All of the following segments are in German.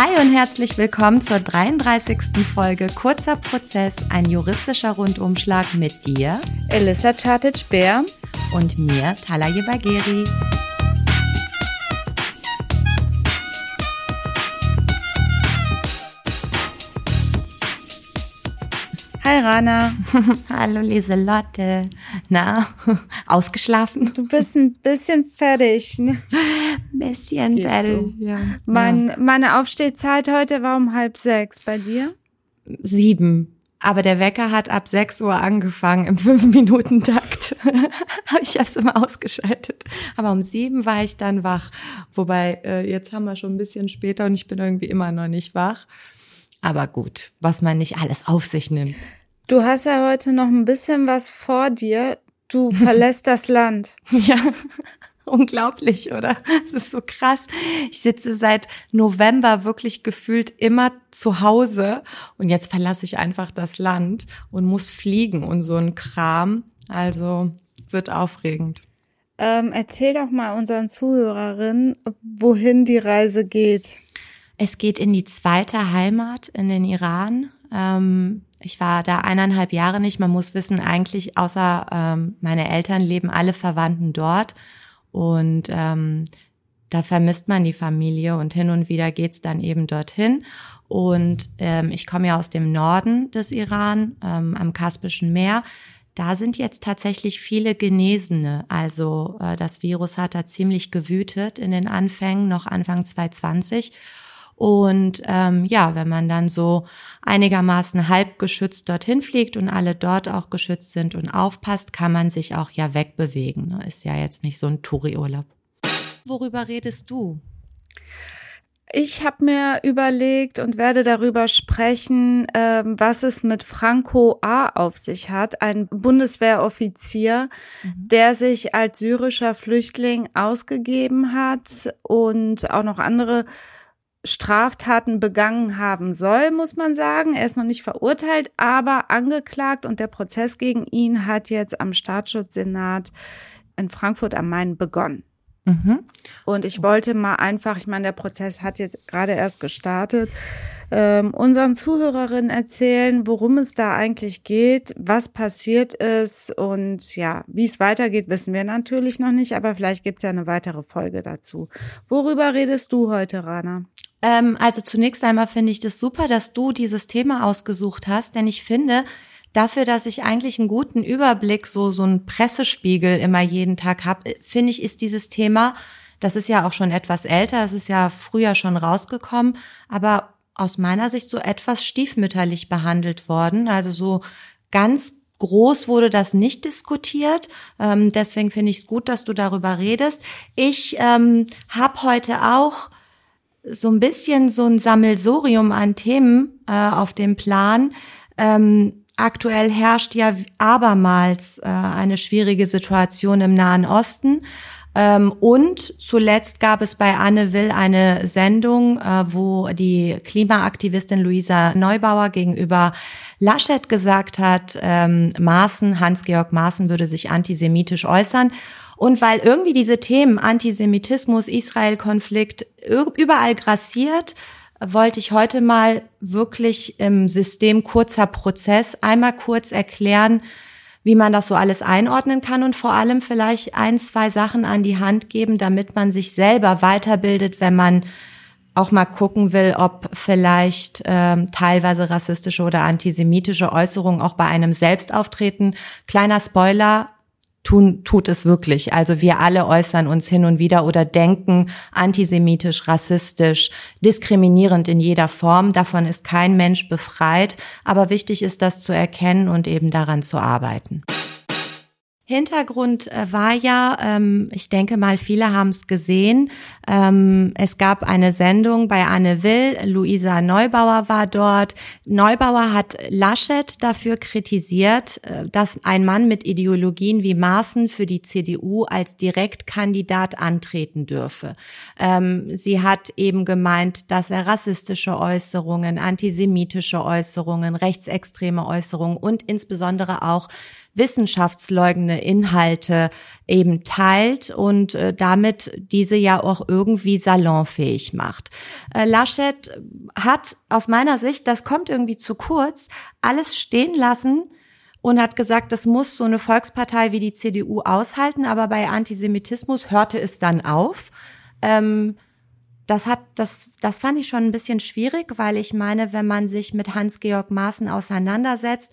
Hi und herzlich willkommen zur 33. Folge Kurzer Prozess, ein juristischer Rundumschlag mit dir, Elissa Chartic-Bär und mir, Talaye Bagheri. Hi Rana. Hallo Lieselotte. Na, ausgeschlafen? Du bist ein bisschen fertig. Ne? Bisschen fertig, so. ja. Mein, meine Aufstehzeit heute war um halb sechs. Bei dir? Sieben. Aber der Wecker hat ab sechs Uhr angefangen im Fünf-Minuten-Takt. habe ich erst immer ausgeschaltet. Aber um sieben war ich dann wach. Wobei, äh, jetzt haben wir schon ein bisschen später und ich bin irgendwie immer noch nicht wach. Aber gut, was man nicht alles auf sich nimmt. Du hast ja heute noch ein bisschen was vor dir. Du verlässt das Land. Ja, unglaublich, oder? Es ist so krass. Ich sitze seit November wirklich gefühlt immer zu Hause und jetzt verlasse ich einfach das Land und muss fliegen und so ein Kram. Also wird aufregend. Ähm, erzähl doch mal unseren Zuhörerinnen, wohin die Reise geht. Es geht in die zweite Heimat, in den Iran. Ähm, ich war da eineinhalb Jahre nicht. Man muss wissen, eigentlich außer ähm, meine Eltern leben alle Verwandten dort. Und ähm, da vermisst man die Familie und hin und wieder geht's dann eben dorthin. Und ähm, ich komme ja aus dem Norden des Iran, ähm, am Kaspischen Meer. Da sind jetzt tatsächlich viele Genesene. Also äh, das Virus hat da ziemlich gewütet in den Anfängen, noch Anfang 2020. Und ähm, ja, wenn man dann so einigermaßen halb geschützt dorthin fliegt und alle dort auch geschützt sind und aufpasst, kann man sich auch ja wegbewegen. Ne? Ist ja jetzt nicht so ein Touri-Urlaub. Worüber redest du? Ich habe mir überlegt und werde darüber sprechen, ähm, was es mit Franco A. auf sich hat, ein Bundeswehroffizier, mhm. der sich als syrischer Flüchtling ausgegeben hat und auch noch andere Straftaten begangen haben soll, muss man sagen. Er ist noch nicht verurteilt, aber angeklagt und der Prozess gegen ihn hat jetzt am Staatsschutzsenat in Frankfurt am Main begonnen. Mhm. Und ich wollte mal einfach, ich meine, der Prozess hat jetzt gerade erst gestartet, ähm, unseren Zuhörerinnen erzählen, worum es da eigentlich geht, was passiert ist und ja, wie es weitergeht, wissen wir natürlich noch nicht, aber vielleicht gibt es ja eine weitere Folge dazu. Worüber redest du heute, Rana? Ähm, also zunächst einmal finde ich das super, dass du dieses Thema ausgesucht hast, denn ich finde, dafür, dass ich eigentlich einen guten Überblick, so, so einen Pressespiegel immer jeden Tag habe, finde ich, ist dieses Thema, das ist ja auch schon etwas älter, es ist ja früher schon rausgekommen, aber aus meiner Sicht so etwas stiefmütterlich behandelt worden. Also so ganz groß wurde das nicht diskutiert. Ähm, deswegen finde ich es gut, dass du darüber redest. Ich ähm, habe heute auch so ein bisschen so ein Sammelsorium an Themen äh, auf dem Plan. Ähm, aktuell herrscht ja abermals äh, eine schwierige Situation im Nahen Osten. Ähm, und zuletzt gab es bei Anne Will eine Sendung, äh, wo die Klimaaktivistin Luisa Neubauer gegenüber Laschet gesagt hat, ähm, Maaßen, Hans-Georg Maaßen würde sich antisemitisch äußern. Und weil irgendwie diese Themen Antisemitismus, Israel-Konflikt überall grassiert, wollte ich heute mal wirklich im System kurzer Prozess einmal kurz erklären, wie man das so alles einordnen kann und vor allem vielleicht ein, zwei Sachen an die Hand geben, damit man sich selber weiterbildet, wenn man auch mal gucken will, ob vielleicht ähm, teilweise rassistische oder antisemitische Äußerungen auch bei einem selbst auftreten. Kleiner Spoiler, tun, tut es wirklich. Also wir alle äußern uns hin und wieder oder denken antisemitisch, rassistisch, diskriminierend in jeder Form. Davon ist kein Mensch befreit. Aber wichtig ist das zu erkennen und eben daran zu arbeiten. Hintergrund äh, war ja, ähm, ich denke mal, viele haben es gesehen. Ähm, es gab eine Sendung bei Anne Will, Luisa Neubauer war dort. Neubauer hat Laschet dafür kritisiert, äh, dass ein Mann mit Ideologien wie Maaßen für die CDU als Direktkandidat antreten dürfe. Ähm, sie hat eben gemeint, dass er rassistische Äußerungen, antisemitische Äußerungen, rechtsextreme Äußerungen und insbesondere auch wissenschaftsleugnende Inhalte eben teilt und äh, damit diese ja auch irgendwie salonfähig macht. Äh, Laschet hat aus meiner Sicht, das kommt irgendwie zu kurz, alles stehen lassen, und hat gesagt, das muss so eine Volkspartei wie die CDU aushalten, aber bei Antisemitismus hörte es dann auf. Ähm, das hat, das, das fand ich schon ein bisschen schwierig, weil ich meine, wenn man sich mit Hans-Georg Maaßen auseinandersetzt,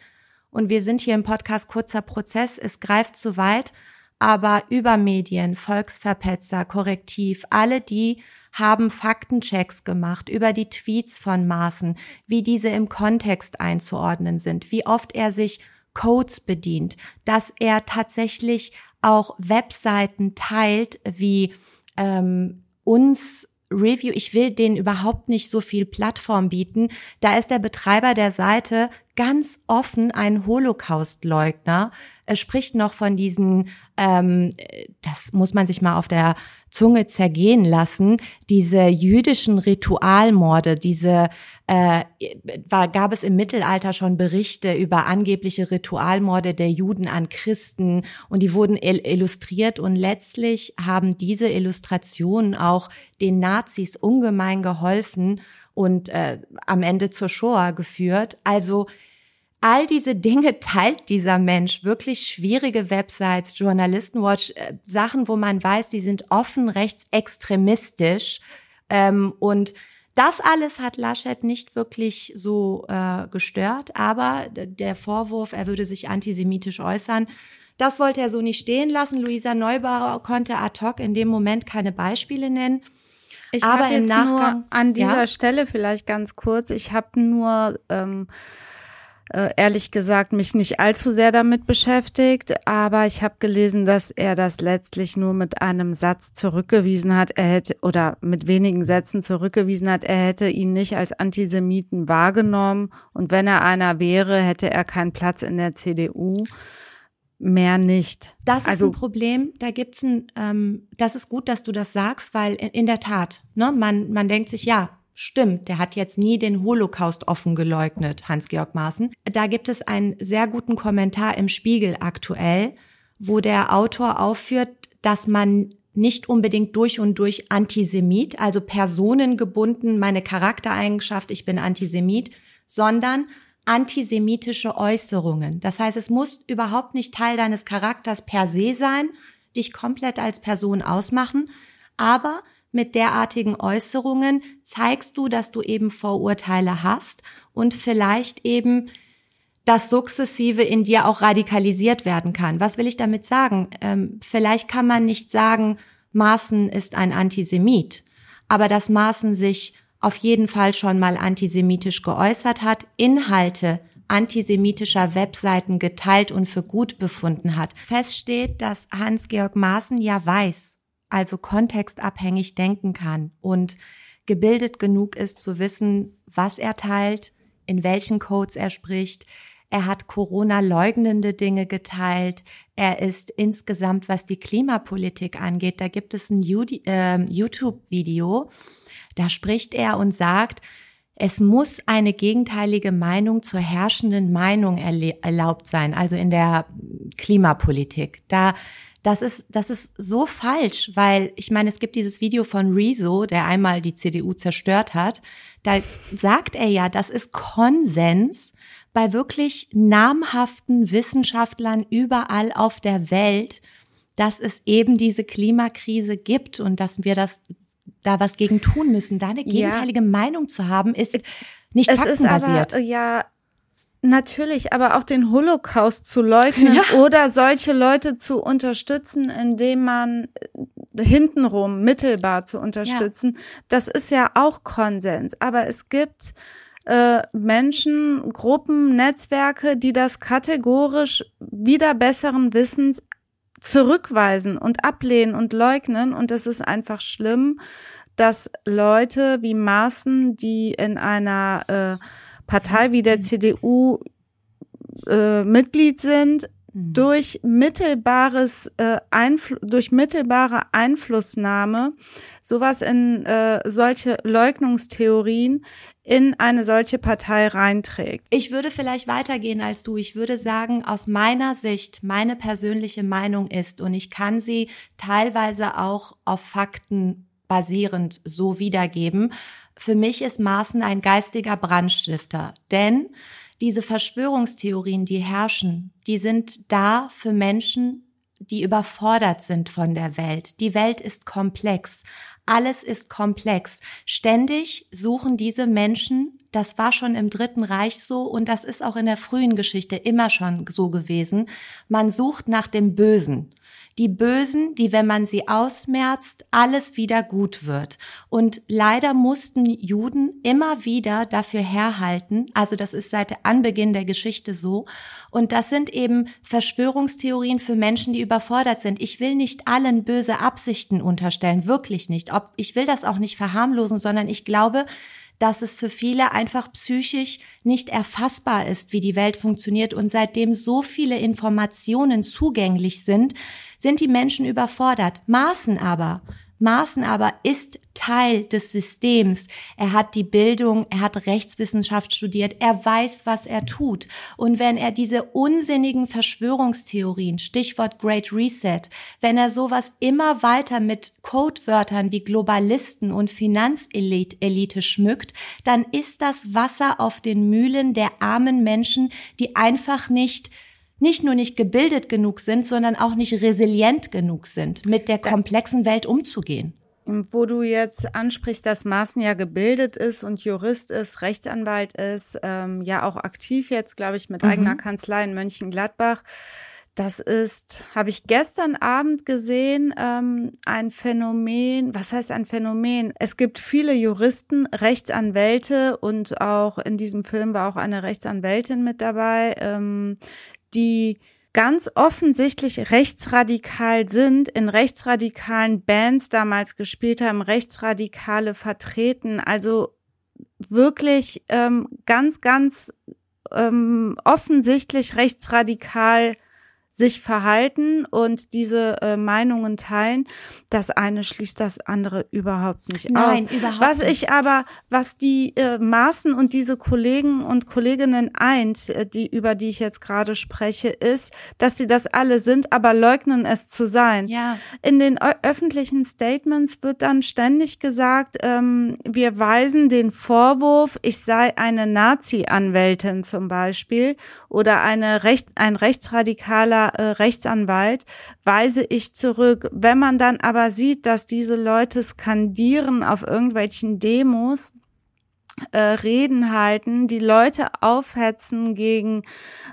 und wir sind hier im Podcast kurzer Prozess, es greift zu weit, aber über Medien, Volksverpetzer, Korrektiv, alle die haben Faktenchecks gemacht über die Tweets von Maaßen, wie diese im Kontext einzuordnen sind, wie oft er sich Codes bedient, dass er tatsächlich auch Webseiten teilt, wie ähm, uns Review, ich will denen überhaupt nicht so viel Plattform bieten. Da ist der Betreiber der Seite ganz offen ein Holocaust-Leugner. Er spricht noch von diesen, ähm, das muss man sich mal auf der Zunge zergehen lassen, diese jüdischen Ritualmorde, diese äh, war, gab es im Mittelalter schon Berichte über angebliche Ritualmorde der Juden an Christen und die wurden illustriert und letztlich haben diese Illustrationen auch den Nazis ungemein geholfen und äh, am Ende zur Shoah geführt. Also all diese Dinge teilt dieser Mensch, wirklich schwierige Websites, Journalistenwatch, äh, Sachen, wo man weiß, die sind offen rechtsextremistisch. Ähm, und das alles hat Laschet nicht wirklich so äh, gestört, aber der Vorwurf, er würde sich antisemitisch äußern, das wollte er so nicht stehen lassen. Luisa Neubauer konnte ad hoc in dem Moment keine Beispiele nennen. Ich habe jetzt Nachgang, nur an dieser ja? Stelle vielleicht ganz kurz, ich habe nur ähm, äh, ehrlich gesagt mich nicht allzu sehr damit beschäftigt, aber ich habe gelesen, dass er das letztlich nur mit einem Satz zurückgewiesen hat. Er hätte oder mit wenigen Sätzen zurückgewiesen hat. Er hätte ihn nicht als Antisemiten wahrgenommen und wenn er einer wäre, hätte er keinen Platz in der CDU. Mehr nicht. Das ist also, ein Problem. Da gibt's ein, ähm, das ist gut, dass du das sagst, weil in, in der Tat, ne, man, man denkt sich, ja, Stimmt, der hat jetzt nie den Holocaust offen geleugnet, Hans-Georg Maaßen. Da gibt es einen sehr guten Kommentar im Spiegel aktuell, wo der Autor aufführt, dass man nicht unbedingt durch und durch Antisemit, also personengebunden, meine Charaktereigenschaft, ich bin Antisemit, sondern antisemitische Äußerungen. Das heißt, es muss überhaupt nicht Teil deines Charakters per se sein, dich komplett als Person ausmachen, aber mit derartigen Äußerungen zeigst du, dass du eben Vorurteile hast und vielleicht eben das sukzessive in dir auch radikalisiert werden kann. Was will ich damit sagen? Ähm, vielleicht kann man nicht sagen, Maaßen ist ein Antisemit, aber dass Maaßen sich auf jeden Fall schon mal antisemitisch geäußert hat, Inhalte antisemitischer Webseiten geteilt und für gut befunden hat. Feststeht, dass Hans-Georg Maaßen ja weiß, also kontextabhängig denken kann und gebildet genug ist zu wissen, was er teilt, in welchen Codes er spricht. Er hat Corona-leugnende Dinge geteilt. Er ist insgesamt, was die Klimapolitik angeht, da gibt es ein ähm, YouTube-Video, da spricht er und sagt, es muss eine gegenteilige Meinung zur herrschenden Meinung erlaubt sein, also in der Klimapolitik. Da das ist, das ist so falsch, weil ich meine, es gibt dieses Video von Rezo, der einmal die CDU zerstört hat. Da sagt er ja, das ist Konsens bei wirklich namhaften Wissenschaftlern überall auf der Welt, dass es eben diese Klimakrise gibt und dass wir das da was gegen tun müssen. Da eine gegenteilige ja. Meinung zu haben, ist nicht es faktenbasiert. Ist aber, ja, Natürlich, aber auch den Holocaust zu leugnen ja. oder solche Leute zu unterstützen, indem man äh, hintenrum mittelbar zu unterstützen, ja. das ist ja auch Konsens. Aber es gibt äh, Menschen, Gruppen, Netzwerke, die das kategorisch wieder besseren Wissens zurückweisen und ablehnen und leugnen. Und es ist einfach schlimm, dass Leute wie Maßen, die in einer äh, Partei wie der CDU äh, Mitglied sind, mhm. durch mittelbares äh, Einfl durch mittelbare Einflussnahme sowas in äh, solche Leugnungstheorien in eine solche Partei reinträgt. Ich würde vielleicht weitergehen als du. Ich würde sagen, aus meiner Sicht, meine persönliche Meinung ist, und ich kann sie teilweise auch auf Fakten basierend so wiedergeben, für mich ist Maaßen ein geistiger Brandstifter, denn diese Verschwörungstheorien, die herrschen, die sind da für Menschen, die überfordert sind von der Welt. Die Welt ist komplex. Alles ist komplex. Ständig suchen diese Menschen, das war schon im Dritten Reich so und das ist auch in der frühen Geschichte immer schon so gewesen, man sucht nach dem Bösen die Bösen, die, wenn man sie ausmerzt, alles wieder gut wird. Und leider mussten Juden immer wieder dafür herhalten, also das ist seit Anbeginn der Geschichte so. Und das sind eben Verschwörungstheorien für Menschen, die überfordert sind. Ich will nicht allen böse Absichten unterstellen, wirklich nicht. Ob, ich will das auch nicht verharmlosen, sondern ich glaube, dass es für viele einfach psychisch nicht erfassbar ist, wie die Welt funktioniert. Und seitdem so viele Informationen zugänglich sind, sind die Menschen überfordert. Maßen aber Maaßen aber ist Teil des Systems. Er hat die Bildung, er hat Rechtswissenschaft studiert, er weiß, was er tut. Und wenn er diese unsinnigen Verschwörungstheorien, Stichwort Great Reset, wenn er sowas immer weiter mit Codewörtern wie Globalisten und Finanzelite Elite schmückt, dann ist das Wasser auf den Mühlen der armen Menschen, die einfach nicht nicht nur nicht gebildet genug sind, sondern auch nicht resilient genug sind, mit der komplexen Welt umzugehen. Wo du jetzt ansprichst, dass Maaßen ja gebildet ist und Jurist ist, Rechtsanwalt ist, ähm, ja auch aktiv jetzt, glaube ich, mit mhm. eigener Kanzlei in Mönchengladbach. Das ist, habe ich gestern Abend gesehen, ähm, ein Phänomen. Was heißt ein Phänomen? Es gibt viele Juristen, Rechtsanwälte und auch in diesem Film war auch eine Rechtsanwältin mit dabei, ähm, die ganz offensichtlich rechtsradikal sind, in rechtsradikalen Bands damals gespielt haben, Rechtsradikale vertreten, also wirklich ähm, ganz, ganz ähm, offensichtlich rechtsradikal sich verhalten und diese äh, Meinungen teilen. Das eine schließt das andere überhaupt nicht Nein, aus. Überhaupt was ich aber, was die äh, Maßen und diese Kollegen und Kolleginnen eint, äh, die über die ich jetzt gerade spreche, ist, dass sie das alle sind, aber leugnen es zu sein. Ja. In den öffentlichen Statements wird dann ständig gesagt, ähm, wir weisen den Vorwurf, ich sei eine Nazi-Anwältin zum Beispiel oder eine Recht, ein rechtsradikaler äh, Rechtsanwalt, weise ich zurück. Wenn man dann aber sieht, dass diese Leute skandieren auf irgendwelchen Demos, äh, Reden halten, die Leute aufhetzen gegen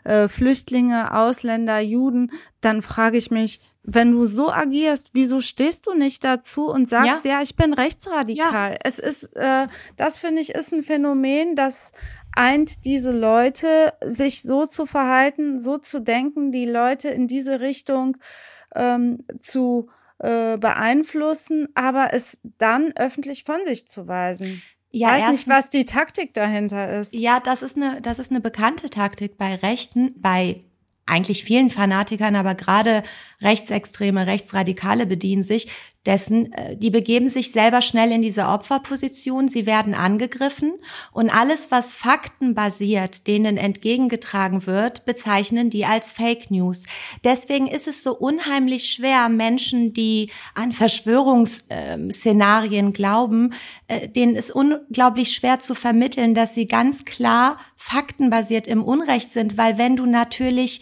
äh, Flüchtlinge, Ausländer, Juden, dann frage ich mich, wenn du so agierst, wieso stehst du nicht dazu und sagst, ja, ja ich bin rechtsradikal? Ja. Es ist, äh, das finde ich, ist ein Phänomen, das eint diese Leute, sich so zu verhalten, so zu denken, die Leute in diese Richtung ähm, zu äh, beeinflussen, aber es dann öffentlich von sich zu weisen. Ja, weiß erstens, nicht, was die Taktik dahinter ist. Ja, das ist eine, das ist eine bekannte Taktik bei Rechten, bei eigentlich vielen Fanatikern, aber gerade Rechtsextreme, Rechtsradikale bedienen sich dessen, äh, die begeben sich selber schnell in diese Opferposition, sie werden angegriffen und alles, was faktenbasiert denen entgegengetragen wird, bezeichnen die als Fake News. Deswegen ist es so unheimlich schwer, Menschen, die an Verschwörungsszenarien glauben, äh, denen ist unglaublich schwer zu vermitteln, dass sie ganz klar faktenbasiert im Unrecht sind, weil wenn du natürlich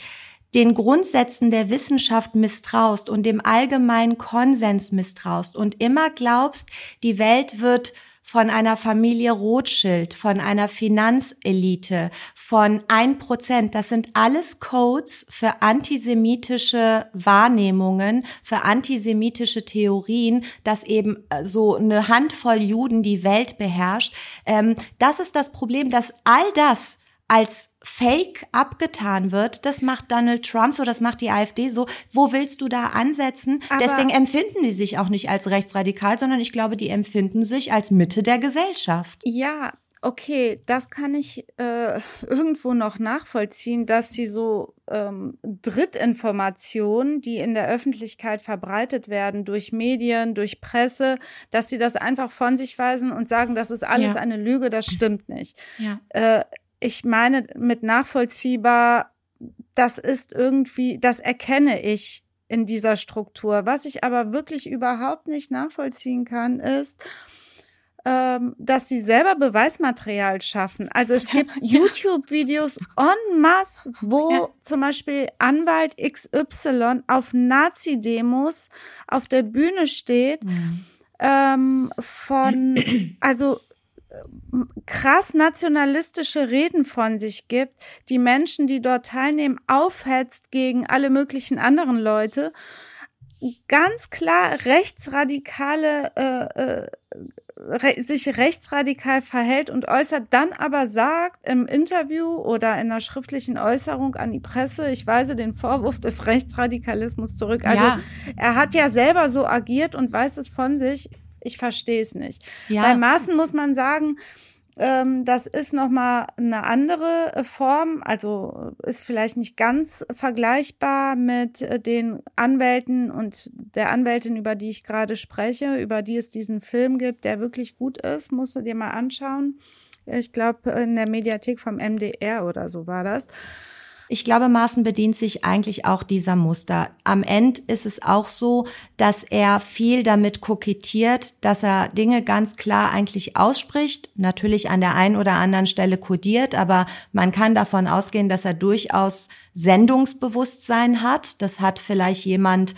den Grundsätzen der Wissenschaft misstraust und dem allgemeinen Konsens misstraust und immer glaubst, die Welt wird von einer Familie Rothschild, von einer Finanzelite, von ein Prozent. Das sind alles Codes für antisemitische Wahrnehmungen, für antisemitische Theorien, dass eben äh, so eine Handvoll Juden die Welt beherrscht. Ähm, das ist das Problem, dass all das als Fake abgetan wird, das macht Donald Trump so, das macht die AfD so. Wo willst du da ansetzen? Aber Deswegen empfinden die sich auch nicht als rechtsradikal, sondern ich glaube, die empfinden sich als Mitte der Gesellschaft. Ja, okay, das kann ich äh, irgendwo noch nachvollziehen, dass sie so ähm, Drittinformationen, die in der Öffentlichkeit verbreitet werden durch Medien, durch Presse, dass sie das einfach von sich weisen und sagen, das ist alles ja. eine Lüge, das stimmt nicht. Ja. Äh, ich meine mit nachvollziehbar, das ist irgendwie, das erkenne ich in dieser Struktur. Was ich aber wirklich überhaupt nicht nachvollziehen kann, ist, ähm, dass sie selber Beweismaterial schaffen. Also es gibt ja. YouTube-Videos en masse, wo ja. zum Beispiel Anwalt XY auf Nazi-Demos auf der Bühne steht, mhm. ähm, von, also krass nationalistische Reden von sich gibt, die Menschen, die dort teilnehmen, aufhetzt gegen alle möglichen anderen Leute, ganz klar rechtsradikale äh, äh, sich rechtsradikal verhält und äußert, dann aber sagt im Interview oder in einer schriftlichen Äußerung an die Presse, ich weise den Vorwurf des Rechtsradikalismus zurück. Also ja. er hat ja selber so agiert und weiß es von sich. Ich verstehe es nicht. Ja. Bei Maßen muss man sagen, ähm, das ist nochmal eine andere äh, Form, also ist vielleicht nicht ganz vergleichbar mit äh, den Anwälten und der Anwältin, über die ich gerade spreche, über die es diesen Film gibt, der wirklich gut ist, musst du dir mal anschauen. Ich glaube, in der Mediathek vom MDR oder so war das. Ich glaube, Maaßen bedient sich eigentlich auch dieser Muster. Am Ende ist es auch so, dass er viel damit kokettiert, dass er Dinge ganz klar eigentlich ausspricht, natürlich an der einen oder anderen Stelle kodiert, aber man kann davon ausgehen, dass er durchaus Sendungsbewusstsein hat. Das hat vielleicht jemand,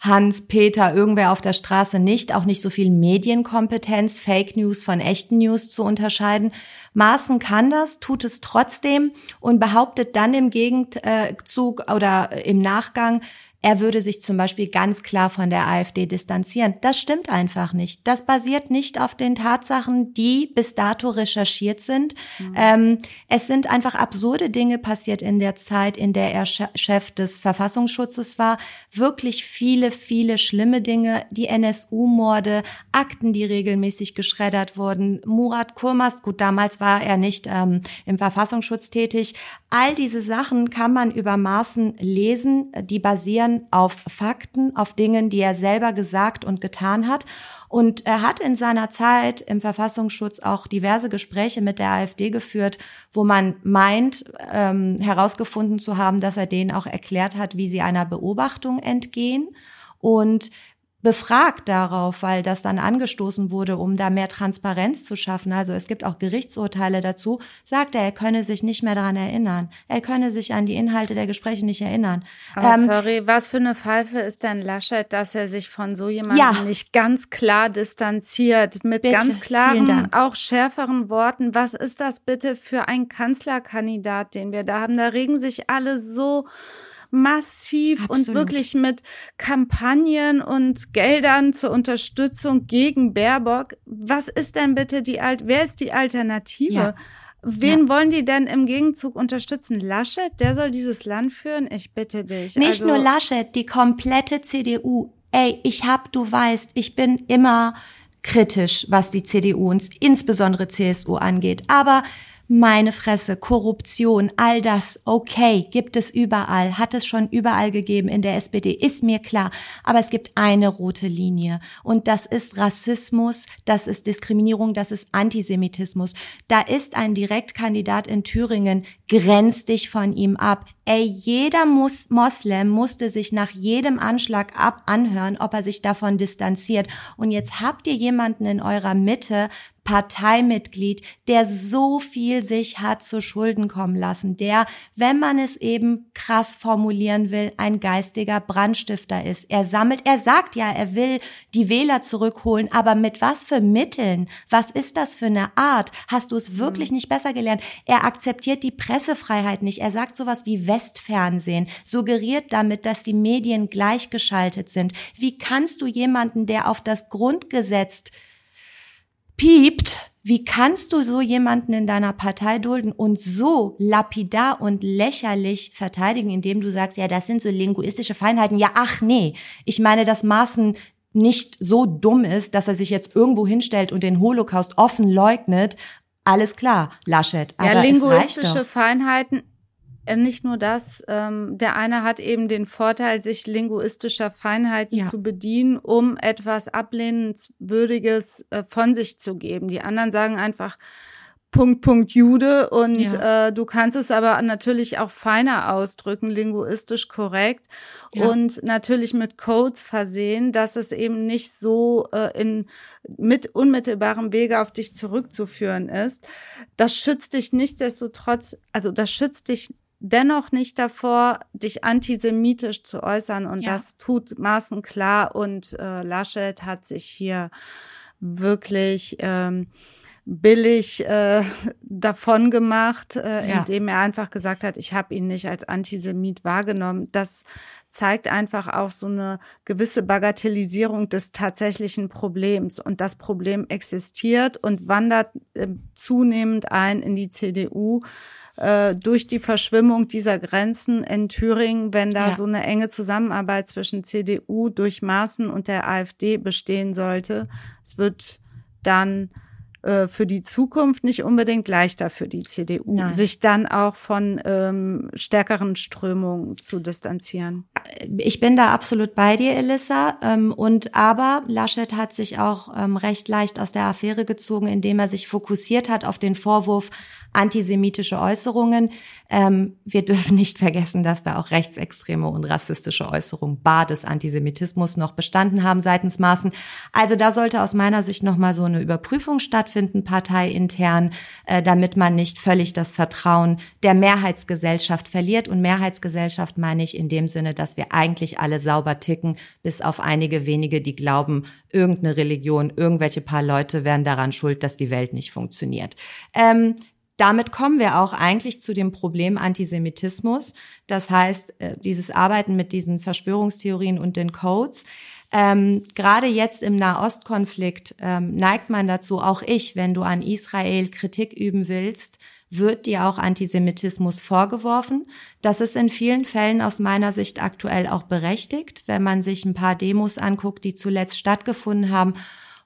Hans, Peter, irgendwer auf der Straße nicht, auch nicht so viel Medienkompetenz, Fake News von echten News zu unterscheiden. Maaßen kann das, tut es trotzdem und behauptet dann im Gegenzug oder im Nachgang, er würde sich zum Beispiel ganz klar von der AfD distanzieren. Das stimmt einfach nicht. Das basiert nicht auf den Tatsachen, die bis dato recherchiert sind. Mhm. Ähm, es sind einfach absurde Dinge passiert in der Zeit, in der er Chef des Verfassungsschutzes war. Wirklich viele, viele schlimme Dinge. Die NSU-Morde, Akten, die regelmäßig geschreddert wurden. Murat Kurmast, gut, damals war er nicht ähm, im Verfassungsschutz tätig. All diese Sachen kann man über Maßen lesen. Die basieren auf Fakten, auf Dingen, die er selber gesagt und getan hat. Und er hat in seiner Zeit im Verfassungsschutz auch diverse Gespräche mit der AfD geführt, wo man meint, ähm, herausgefunden zu haben, dass er denen auch erklärt hat, wie sie einer Beobachtung entgehen. Und befragt darauf, weil das dann angestoßen wurde, um da mehr Transparenz zu schaffen. Also es gibt auch Gerichtsurteile dazu, sagt er, er könne sich nicht mehr daran erinnern. Er könne sich an die Inhalte der Gespräche nicht erinnern. Aber ähm, sorry, was für eine Pfeife ist denn Laschet, dass er sich von so jemandem ja. nicht ganz klar distanziert, mit bitte, ganz klaren, auch schärferen Worten. Was ist das bitte für ein Kanzlerkandidat, den wir da haben? Da regen sich alle so massiv Absolut. und wirklich mit Kampagnen und Geldern zur Unterstützung gegen Baerbock. Was ist denn bitte die Alt, wer ist die Alternative? Ja. Wen ja. wollen die denn im Gegenzug unterstützen? Laschet, der soll dieses Land führen? Ich bitte dich. Nicht also, nur Laschet, die komplette CDU. Ey, ich hab, du weißt, ich bin immer kritisch, was die CDU und insbesondere CSU angeht. Aber meine Fresse, Korruption, all das, okay, gibt es überall, hat es schon überall gegeben in der SPD, ist mir klar. Aber es gibt eine rote Linie und das ist Rassismus, das ist Diskriminierung, das ist Antisemitismus. Da ist ein Direktkandidat in Thüringen, grenz dich von ihm ab. Ey, jeder Mus Moslem musste sich nach jedem Anschlag ab anhören, ob er sich davon distanziert. Und jetzt habt ihr jemanden in eurer Mitte, Parteimitglied, der so viel sich hat zu Schulden kommen lassen, der, wenn man es eben krass formulieren will, ein geistiger Brandstifter ist. Er sammelt, er sagt ja, er will die Wähler zurückholen, aber mit was für Mitteln? Was ist das für eine Art? Hast du es wirklich mhm. nicht besser gelernt? Er akzeptiert die Pressefreiheit nicht. Er sagt sowas wie Westfernsehen, suggeriert damit, dass die Medien gleichgeschaltet sind. Wie kannst du jemanden, der auf das Grundgesetz piept, wie kannst du so jemanden in deiner Partei dulden und so lapidar und lächerlich verteidigen, indem du sagst, ja, das sind so linguistische Feinheiten. Ja, ach nee, ich meine, dass Maaßen nicht so dumm ist, dass er sich jetzt irgendwo hinstellt und den Holocaust offen leugnet alles klar, Laschet. Aber ja, linguistische Feinheiten nicht nur das, ähm, der eine hat eben den Vorteil, sich linguistischer Feinheiten ja. zu bedienen, um etwas Ablehnenswürdiges äh, von sich zu geben. Die anderen sagen einfach, Punkt, Punkt Jude und ja. äh, du kannst es aber natürlich auch feiner ausdrücken, linguistisch korrekt ja. und natürlich mit Codes versehen, dass es eben nicht so äh, in mit unmittelbarem Wege auf dich zurückzuführen ist. Das schützt dich nichtsdestotrotz, also das schützt dich dennoch nicht davor, dich antisemitisch zu äußern und ja. das tut Maßen klar und äh, Laschet hat sich hier wirklich ähm, billig äh, davon gemacht, äh, ja. indem er einfach gesagt hat, ich habe ihn nicht als Antisemit wahrgenommen. Das zeigt einfach auch so eine gewisse Bagatellisierung des tatsächlichen Problems. Und das Problem existiert und wandert äh, zunehmend ein in die CDU äh, durch die Verschwimmung dieser Grenzen in Thüringen, wenn da ja. so eine enge Zusammenarbeit zwischen CDU durch Maßen und der AfD bestehen sollte. Es wird dann äh, für die Zukunft nicht unbedingt leichter für die CDU, Nein. sich dann auch von ähm, stärkeren Strömungen zu distanzieren. Ich bin da absolut bei dir, Elissa. Ähm, und aber Laschet hat sich auch ähm, recht leicht aus der Affäre gezogen, indem er sich fokussiert hat auf den Vorwurf antisemitische Äußerungen. Ähm, wir dürfen nicht vergessen, dass da auch rechtsextreme und rassistische Äußerungen bar des Antisemitismus noch bestanden haben seitens Maßen. Also da sollte aus meiner Sicht noch mal so eine Überprüfung stattfinden, parteiintern, äh, damit man nicht völlig das Vertrauen der Mehrheitsgesellschaft verliert. Und Mehrheitsgesellschaft meine ich in dem Sinne, dass wir eigentlich alle sauber ticken, bis auf einige wenige, die glauben, irgendeine Religion, irgendwelche paar Leute wären daran schuld, dass die Welt nicht funktioniert. Ähm, damit kommen wir auch eigentlich zu dem Problem Antisemitismus. Das heißt, äh, dieses Arbeiten mit diesen Verschwörungstheorien und den Codes. Ähm, Gerade jetzt im Nahostkonflikt ähm, neigt man dazu, auch ich, wenn du an Israel Kritik üben willst, wird dir auch Antisemitismus vorgeworfen. Das ist in vielen Fällen aus meiner Sicht aktuell auch berechtigt, wenn man sich ein paar Demos anguckt, die zuletzt stattgefunden haben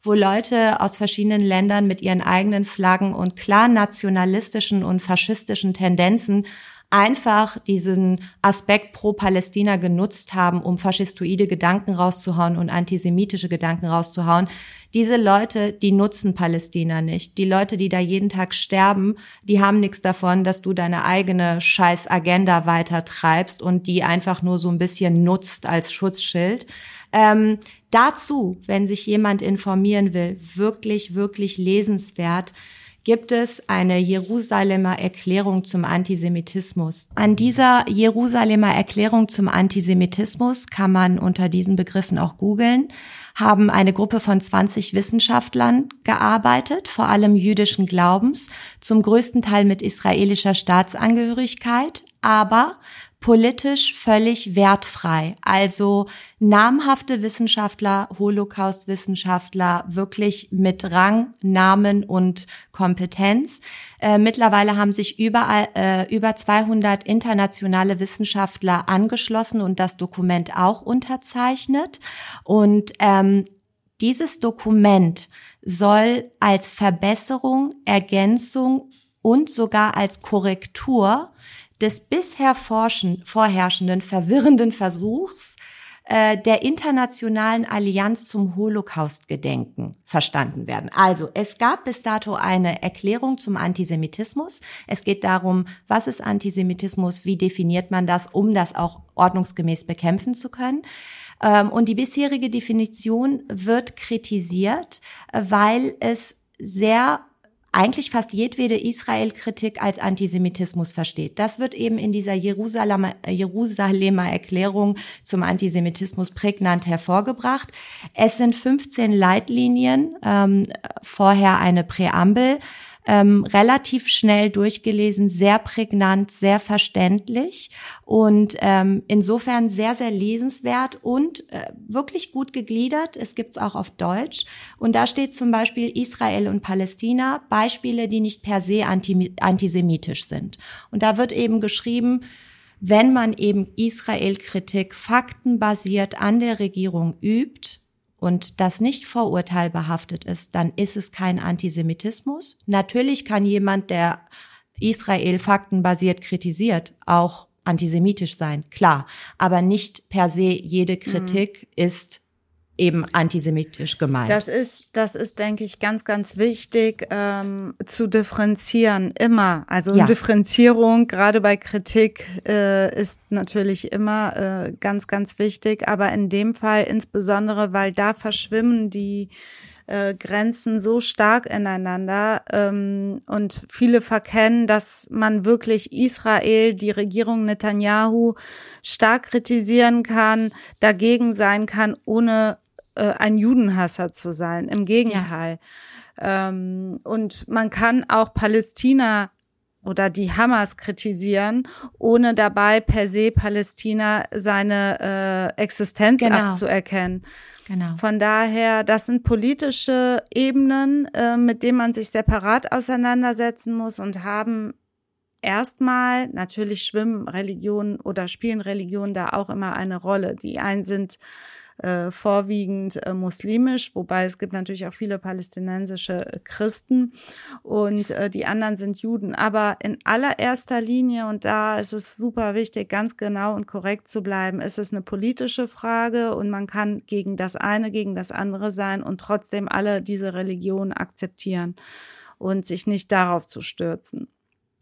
wo Leute aus verschiedenen Ländern mit ihren eigenen Flaggen und klar nationalistischen und faschistischen Tendenzen einfach diesen Aspekt pro Palästina genutzt haben, um faschistoide Gedanken rauszuhauen und antisemitische Gedanken rauszuhauen. Diese Leute, die nutzen Palästina nicht. Die Leute, die da jeden Tag sterben, die haben nichts davon, dass du deine eigene scheiß Agenda weitertreibst und die einfach nur so ein bisschen nutzt als Schutzschild. Ähm, dazu, wenn sich jemand informieren will, wirklich, wirklich lesenswert, gibt es eine Jerusalemer Erklärung zum Antisemitismus. An dieser Jerusalemer Erklärung zum Antisemitismus kann man unter diesen Begriffen auch googeln, haben eine Gruppe von 20 Wissenschaftlern gearbeitet, vor allem jüdischen Glaubens, zum größten Teil mit israelischer Staatsangehörigkeit, aber politisch völlig wertfrei. Also namhafte Wissenschaftler, Holocaust-Wissenschaftler, wirklich mit Rang, Namen und Kompetenz. Äh, mittlerweile haben sich überall äh, über 200 internationale Wissenschaftler angeschlossen und das Dokument auch unterzeichnet. Und ähm, dieses Dokument soll als Verbesserung, Ergänzung und sogar als Korrektur des bisher vorherrschenden verwirrenden Versuchs äh, der internationalen Allianz zum Holocaust-Gedenken verstanden werden. Also es gab bis dato eine Erklärung zum Antisemitismus. Es geht darum, was ist Antisemitismus, wie definiert man das, um das auch ordnungsgemäß bekämpfen zu können. Ähm, und die bisherige Definition wird kritisiert, weil es sehr eigentlich fast jedwede Israel-Kritik als Antisemitismus versteht. Das wird eben in dieser Jerusalemer, Jerusalemer Erklärung zum Antisemitismus prägnant hervorgebracht. Es sind 15 Leitlinien, ähm, vorher eine Präambel, ähm, relativ schnell durchgelesen, sehr prägnant, sehr verständlich und ähm, insofern sehr, sehr lesenswert und äh, wirklich gut gegliedert. Es gibt's auch auf Deutsch. Und da steht zum Beispiel Israel und Palästina, Beispiele, die nicht per se anti antisemitisch sind. Und da wird eben geschrieben, wenn man eben Israel-Kritik faktenbasiert an der Regierung übt, und das nicht vorurteilbehaftet ist, dann ist es kein Antisemitismus. Natürlich kann jemand, der Israel faktenbasiert kritisiert, auch antisemitisch sein, klar. Aber nicht per se jede Kritik mhm. ist eben antisemitisch gemeint. Das ist, das ist, denke ich, ganz, ganz wichtig ähm, zu differenzieren immer. Also ja. Differenzierung gerade bei Kritik äh, ist natürlich immer äh, ganz, ganz wichtig. Aber in dem Fall insbesondere, weil da verschwimmen die äh, Grenzen so stark ineinander ähm, und viele verkennen, dass man wirklich Israel, die Regierung Netanyahu stark kritisieren kann, dagegen sein kann, ohne äh, ein Judenhasser zu sein. Im Gegenteil. Ja. Ähm, und man kann auch Palästina oder die Hamas kritisieren, ohne dabei per se Palästina seine äh, Existenz genau. abzuerkennen. Genau. Von daher, das sind politische Ebenen, äh, mit denen man sich separat auseinandersetzen muss und haben erstmal, natürlich schwimmen Religionen oder spielen Religionen da auch immer eine Rolle. Die einen sind äh, vorwiegend äh, muslimisch, wobei es gibt natürlich auch viele palästinensische äh, Christen und äh, die anderen sind Juden. Aber in allererster Linie, und da ist es super wichtig, ganz genau und korrekt zu bleiben, ist es eine politische Frage und man kann gegen das eine, gegen das andere sein und trotzdem alle diese Religionen akzeptieren und sich nicht darauf zu stürzen.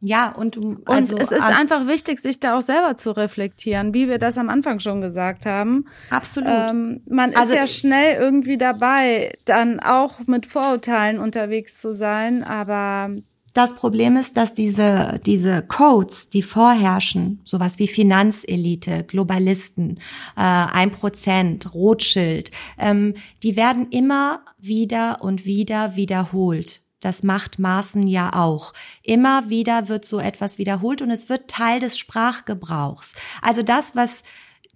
Ja, und, also, und es ist einfach wichtig, sich da auch selber zu reflektieren, wie wir das am Anfang schon gesagt haben. Absolut. Ähm, man also, ist ja schnell irgendwie dabei, dann auch mit Vorurteilen unterwegs zu sein, aber das Problem ist, dass diese, diese Codes, die vorherrschen, sowas wie Finanzelite, Globalisten, äh, ein äh, Prozent, Rothschild, ähm, die werden immer wieder und wieder wiederholt. Das macht Maßen ja auch. Immer wieder wird so etwas wiederholt und es wird Teil des Sprachgebrauchs. Also das, was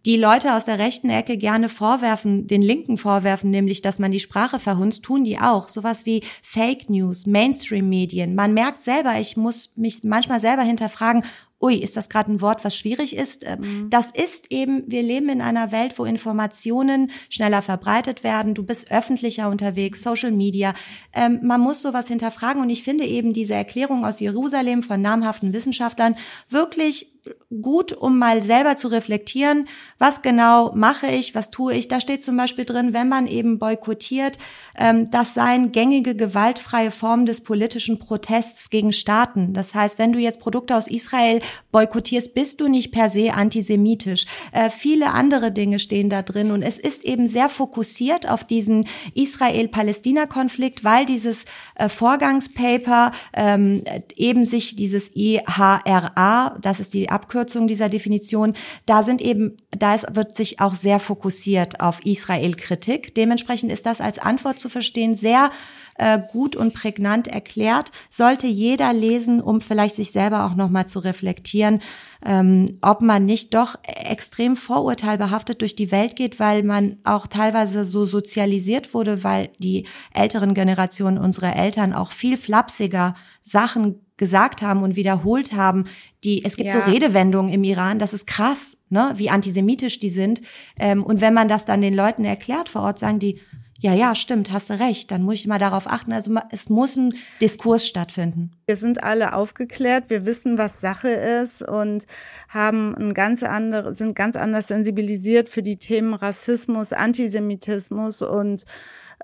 die Leute aus der rechten Ecke gerne vorwerfen, den Linken vorwerfen, nämlich, dass man die Sprache verhunzt, tun die auch. Sowas wie Fake News, Mainstream-Medien. Man merkt selber, ich muss mich manchmal selber hinterfragen, ui, ist das gerade ein Wort, was schwierig ist? Ähm, mhm. Das ist eben, wir leben in einer Welt, wo Informationen schneller verbreitet werden. Du bist öffentlicher unterwegs, Social Media. Ähm, man muss sowas hinterfragen. Und ich finde eben diese Erklärung aus Jerusalem von namhaften Wissenschaftlern wirklich gut, um mal selber zu reflektieren, was genau mache ich, was tue ich. Da steht zum Beispiel drin, wenn man eben boykottiert, ähm, das seien gängige gewaltfreie Formen des politischen Protests gegen Staaten. Das heißt, wenn du jetzt Produkte aus Israel boykottierst, bist du nicht per se antisemitisch. Äh, viele andere Dinge stehen da drin und es ist eben sehr fokussiert auf diesen Israel-Palästina-Konflikt, weil dieses äh, Vorgangspaper ähm, eben sich dieses IHRA, das ist die Abkürzung dieser Definition, da sind eben, da ist, wird sich auch sehr fokussiert auf Israel-Kritik. Dementsprechend ist das als Antwort zu verstehen sehr äh, gut und prägnant erklärt. Sollte jeder lesen, um vielleicht sich selber auch nochmal zu reflektieren, ähm, ob man nicht doch extrem vorurteilbehaftet durch die Welt geht, weil man auch teilweise so sozialisiert wurde, weil die älteren Generationen unserer Eltern auch viel flapsiger Sachen gesagt haben und wiederholt haben, die es gibt ja. so Redewendungen im Iran, das ist krass, ne, wie antisemitisch die sind. Ähm, und wenn man das dann den Leuten erklärt vor Ort, sagen die, ja, ja, stimmt, hast du recht, dann muss ich mal darauf achten. Also es muss ein Diskurs stattfinden. Wir sind alle aufgeklärt, wir wissen, was Sache ist und haben ein ganz andere, sind ganz anders sensibilisiert für die Themen Rassismus, Antisemitismus und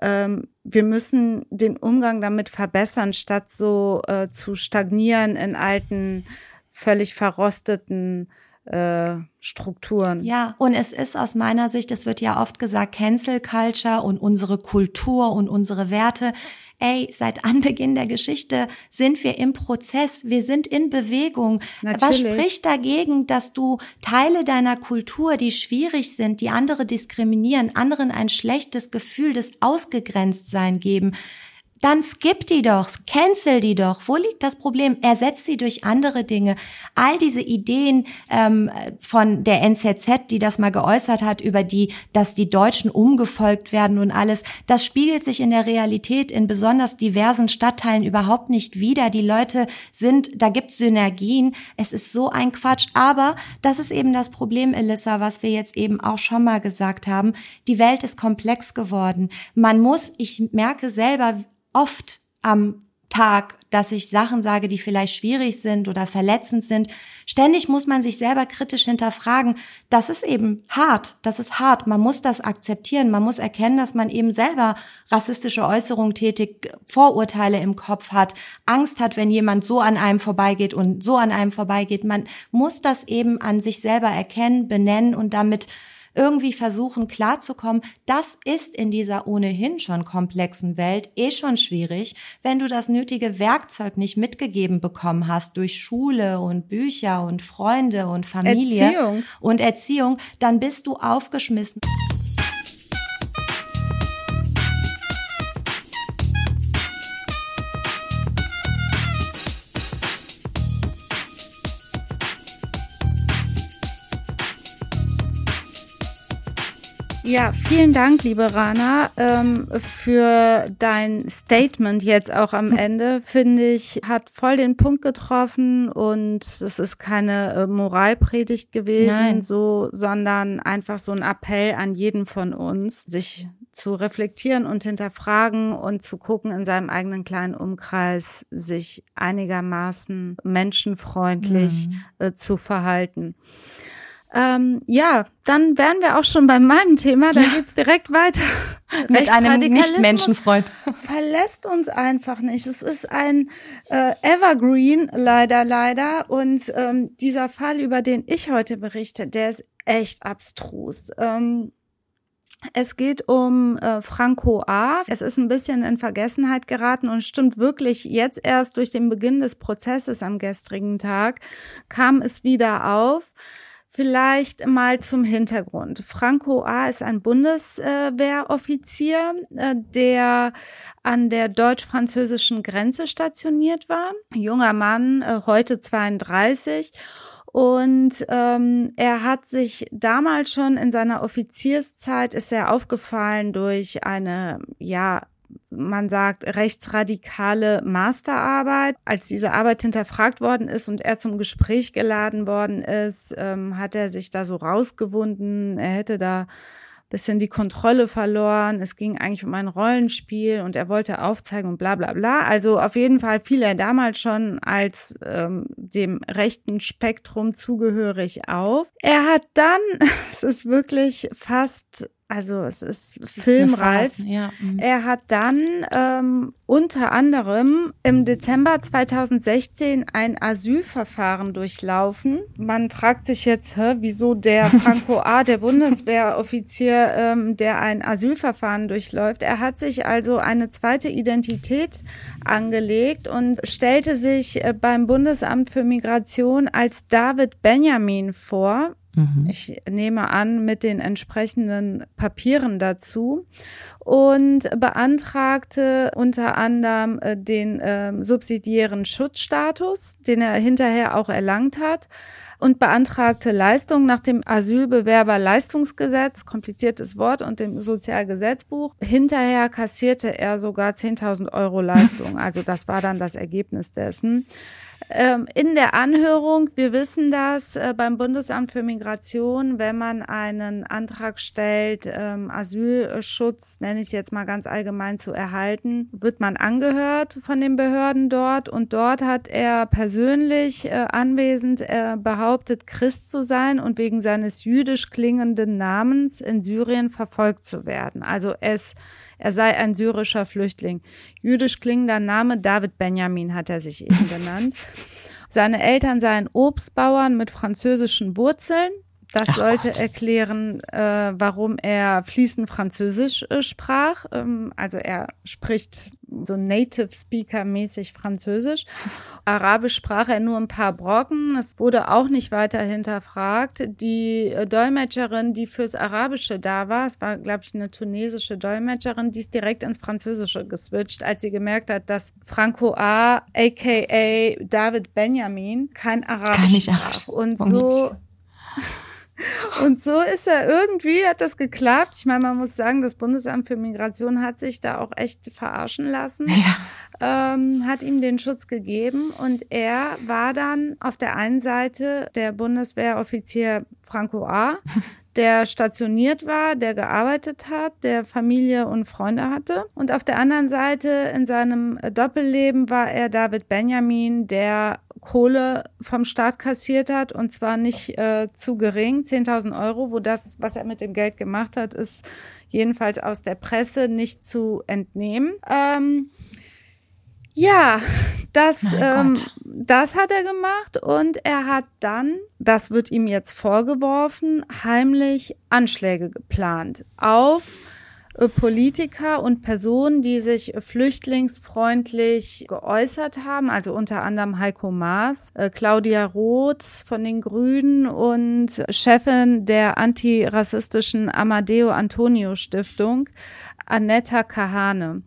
ähm, wir müssen den Umgang damit verbessern, statt so äh, zu stagnieren in alten, völlig verrosteten Strukturen. Ja, und es ist aus meiner Sicht, es wird ja oft gesagt, Cancel Culture und unsere Kultur und unsere Werte ey, seit Anbeginn der Geschichte sind wir im Prozess, wir sind in Bewegung. Natürlich. Was spricht dagegen, dass du Teile deiner Kultur, die schwierig sind, die andere diskriminieren, anderen ein schlechtes Gefühl des Ausgegrenztsein geben? Dann skip die doch, cancel die doch. Wo liegt das Problem? Ersetzt sie durch andere Dinge. All diese Ideen ähm, von der NZZ, die das mal geäußert hat, über die, dass die Deutschen umgefolgt werden und alles, das spiegelt sich in der Realität in besonders diversen Stadtteilen überhaupt nicht wider. Die Leute sind, da gibt Synergien. Es ist so ein Quatsch. Aber das ist eben das Problem, Elissa, was wir jetzt eben auch schon mal gesagt haben. Die Welt ist komplex geworden. Man muss, ich merke selber, oft am Tag, dass ich Sachen sage, die vielleicht schwierig sind oder verletzend sind. Ständig muss man sich selber kritisch hinterfragen. Das ist eben hart. Das ist hart. Man muss das akzeptieren. Man muss erkennen, dass man eben selber rassistische Äußerungen tätig, Vorurteile im Kopf hat, Angst hat, wenn jemand so an einem vorbeigeht und so an einem vorbeigeht. Man muss das eben an sich selber erkennen, benennen und damit irgendwie versuchen klarzukommen, das ist in dieser ohnehin schon komplexen Welt eh schon schwierig, wenn du das nötige Werkzeug nicht mitgegeben bekommen hast durch Schule und Bücher und Freunde und Familie Erziehung. und Erziehung, dann bist du aufgeschmissen. Ja, vielen Dank, liebe Rana, ähm, für dein Statement jetzt auch am Ende. Finde ich, hat voll den Punkt getroffen und es ist keine äh, Moralpredigt gewesen, Nein. so, sondern einfach so ein Appell an jeden von uns, sich zu reflektieren und hinterfragen und zu gucken in seinem eigenen kleinen Umkreis, sich einigermaßen menschenfreundlich mhm. zu verhalten. Ähm, ja, dann wären wir auch schon bei meinem Thema. Da ja. geht's direkt weiter. Mit einem Nicht-Menschenfreund. Verlässt uns einfach nicht. Es ist ein äh, Evergreen, leider, leider. Und ähm, dieser Fall, über den ich heute berichte, der ist echt abstrus. Ähm, es geht um äh, Franco A. Es ist ein bisschen in Vergessenheit geraten und stimmt wirklich jetzt erst durch den Beginn des Prozesses am gestrigen Tag kam es wieder auf. Vielleicht mal zum Hintergrund. Franco A. ist ein Bundeswehroffizier, äh, der an der deutsch-französischen Grenze stationiert war. Junger Mann, äh, heute 32. Und ähm, er hat sich damals schon in seiner Offizierszeit ist er aufgefallen durch eine ja man sagt, rechtsradikale Masterarbeit. Als diese Arbeit hinterfragt worden ist und er zum Gespräch geladen worden ist, ähm, hat er sich da so rausgewunden. Er hätte da bisschen die Kontrolle verloren. Es ging eigentlich um ein Rollenspiel und er wollte aufzeigen und bla bla bla. Also auf jeden Fall fiel er damals schon als ähm, dem rechten Spektrum zugehörig auf. Er hat dann, es ist wirklich fast also es ist, ist filmreif. Ja. Mhm. Er hat dann ähm, unter anderem im Dezember 2016 ein Asylverfahren durchlaufen. Man fragt sich jetzt, hä, wieso der Franco A., der Bundeswehroffizier, ähm, der ein Asylverfahren durchläuft. Er hat sich also eine zweite Identität angelegt und stellte sich äh, beim Bundesamt für Migration als David Benjamin vor. Mhm. Ich nehme an, mit den entsprechenden Papieren dazu und beantragte unter anderem äh, den äh, subsidiären Schutzstatus, den er hinterher auch erlangt hat und beantragte Leistung nach dem Asylbewerberleistungsgesetz, kompliziertes Wort, und dem Sozialgesetzbuch. Hinterher kassierte er sogar 10.000 Euro Leistung. Also das war dann das Ergebnis dessen. Ähm, in der Anhörung, wir wissen das äh, beim Bundesamt für Migration, wenn man einen Antrag stellt, ähm, Asylschutz, nenne ich es jetzt mal ganz allgemein, zu erhalten, wird man angehört von den Behörden dort und dort hat er persönlich äh, anwesend äh, behauptet, Christ zu sein und wegen seines jüdisch klingenden Namens in Syrien verfolgt zu werden. Also es er sei ein syrischer Flüchtling. Jüdisch klingender Name David Benjamin hat er sich eben genannt. Seine Eltern seien Obstbauern mit französischen Wurzeln. Das Ach sollte Gott. erklären, äh, warum er fließend Französisch äh, sprach. Ähm, also er spricht so Native Speaker mäßig Französisch. Arabisch sprach er nur ein paar Brocken. Es wurde auch nicht weiter hinterfragt. Die Dolmetscherin, die fürs Arabische da war, es war, glaube ich, eine tunesische Dolmetscherin, die ist direkt ins Französische geswitcht, als sie gemerkt hat, dass Franco A, aka David Benjamin, kein Arabisch sprach. Und so und so ist er irgendwie, hat das geklappt. Ich meine, man muss sagen, das Bundesamt für Migration hat sich da auch echt verarschen lassen, ja. ähm, hat ihm den Schutz gegeben und er war dann auf der einen Seite der Bundeswehroffizier Franco A., der stationiert war, der gearbeitet hat, der Familie und Freunde hatte. Und auf der anderen Seite in seinem Doppelleben war er David Benjamin, der Kohle vom Staat kassiert hat und zwar nicht äh, zu gering, 10.000 Euro, wo das, was er mit dem Geld gemacht hat, ist jedenfalls aus der Presse nicht zu entnehmen. Ähm, ja, das, ähm, das hat er gemacht und er hat dann, das wird ihm jetzt vorgeworfen, heimlich Anschläge geplant auf Politiker und Personen, die sich flüchtlingsfreundlich geäußert haben, also unter anderem Heiko Maas, äh, Claudia Roth von den Grünen und Chefin der antirassistischen Amadeo Antonio Stiftung, Annetta Kahane.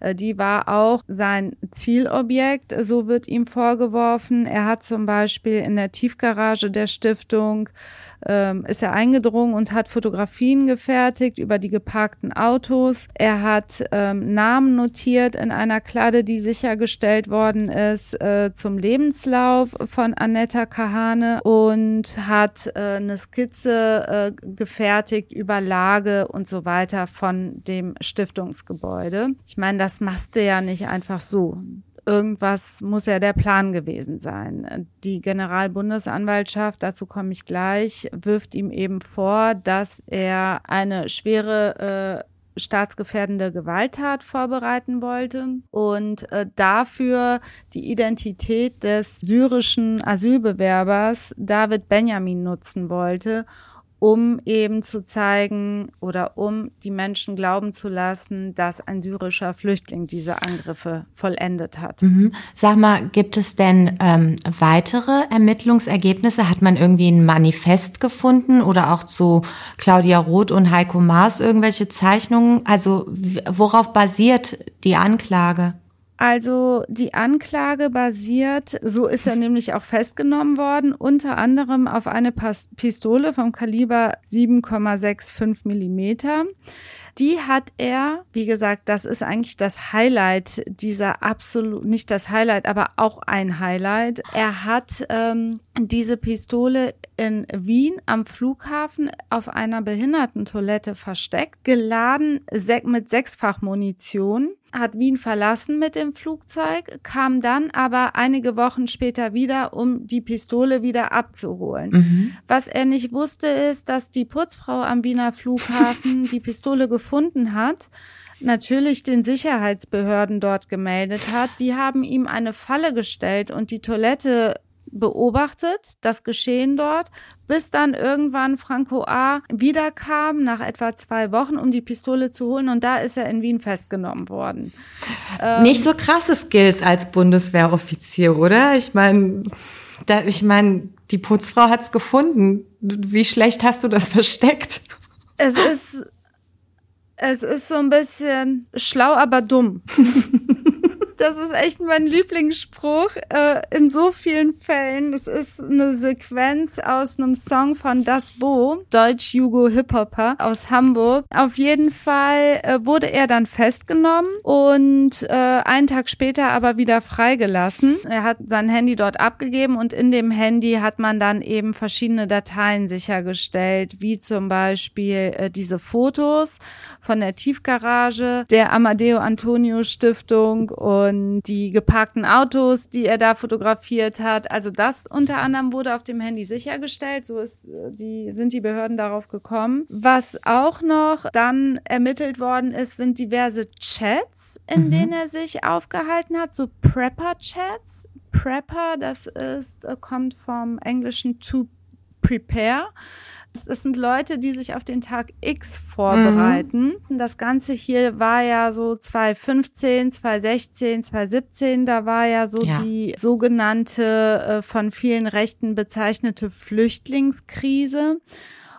Äh, die war auch sein Zielobjekt, so wird ihm vorgeworfen. Er hat zum Beispiel in der Tiefgarage der Stiftung ähm, ist er eingedrungen und hat Fotografien gefertigt über die geparkten Autos. Er hat ähm, Namen notiert in einer Kladde, die sichergestellt worden ist äh, zum Lebenslauf von Annetta Kahane und hat äh, eine Skizze äh, gefertigt über Lage und so weiter von dem Stiftungsgebäude. Ich meine, das machst du ja nicht einfach so irgendwas muss ja der Plan gewesen sein. Die Generalbundesanwaltschaft, dazu komme ich gleich, wirft ihm eben vor, dass er eine schwere äh, staatsgefährdende Gewalttat vorbereiten wollte und äh, dafür die Identität des syrischen Asylbewerbers David Benjamin nutzen wollte, um eben zu zeigen oder um die Menschen glauben zu lassen, dass ein syrischer Flüchtling diese Angriffe vollendet hat. Mhm. Sag mal, gibt es denn ähm, weitere Ermittlungsergebnisse? Hat man irgendwie ein Manifest gefunden oder auch zu Claudia Roth und Heiko Maas irgendwelche Zeichnungen? Also worauf basiert die Anklage? Also die Anklage basiert, so ist er nämlich auch festgenommen worden, unter anderem auf eine Pistole vom Kaliber 7,65 Millimeter. Die hat er, wie gesagt, das ist eigentlich das Highlight dieser absolut, nicht das Highlight, aber auch ein Highlight. Er hat ähm, diese Pistole in Wien am Flughafen auf einer Behindertentoilette versteckt, geladen mit sechsfach Munition hat Wien verlassen mit dem Flugzeug, kam dann aber einige Wochen später wieder, um die Pistole wieder abzuholen. Mhm. Was er nicht wusste, ist, dass die Putzfrau am Wiener Flughafen die Pistole gefunden hat natürlich den Sicherheitsbehörden dort gemeldet hat. Die haben ihm eine Falle gestellt und die Toilette beobachtet, das Geschehen dort, bis dann irgendwann Franco A. wiederkam, nach etwa zwei Wochen, um die Pistole zu holen und da ist er in Wien festgenommen worden. Ähm, Nicht so krasse Skills als Bundeswehroffizier, oder? Ich meine, ich meine, die Putzfrau hat's gefunden. Wie schlecht hast du das versteckt? Es ist, es ist so ein bisschen schlau, aber dumm. Das ist echt mein Lieblingsspruch äh, in so vielen Fällen. Das ist eine Sequenz aus einem Song von Das Bo, Deutsch-Jugo-Hip-Hopper aus Hamburg. Auf jeden Fall äh, wurde er dann festgenommen und äh, einen Tag später aber wieder freigelassen. Er hat sein Handy dort abgegeben und in dem Handy hat man dann eben verschiedene Dateien sichergestellt, wie zum Beispiel äh, diese Fotos von der Tiefgarage, der Amadeo Antonio Stiftung und und die geparkten Autos, die er da fotografiert hat. Also das unter anderem wurde auf dem Handy sichergestellt. So ist die, sind die Behörden darauf gekommen. Was auch noch dann ermittelt worden ist, sind diverse Chats, in mhm. denen er sich aufgehalten hat, so Prepper-Chats. Prepper, das ist, kommt vom englischen to prepare. Es sind Leute, die sich auf den Tag X vorbereiten. Mhm. Das Ganze hier war ja so 2015, 2016, 2017. Da war ja so ja. die sogenannte äh, von vielen Rechten bezeichnete Flüchtlingskrise.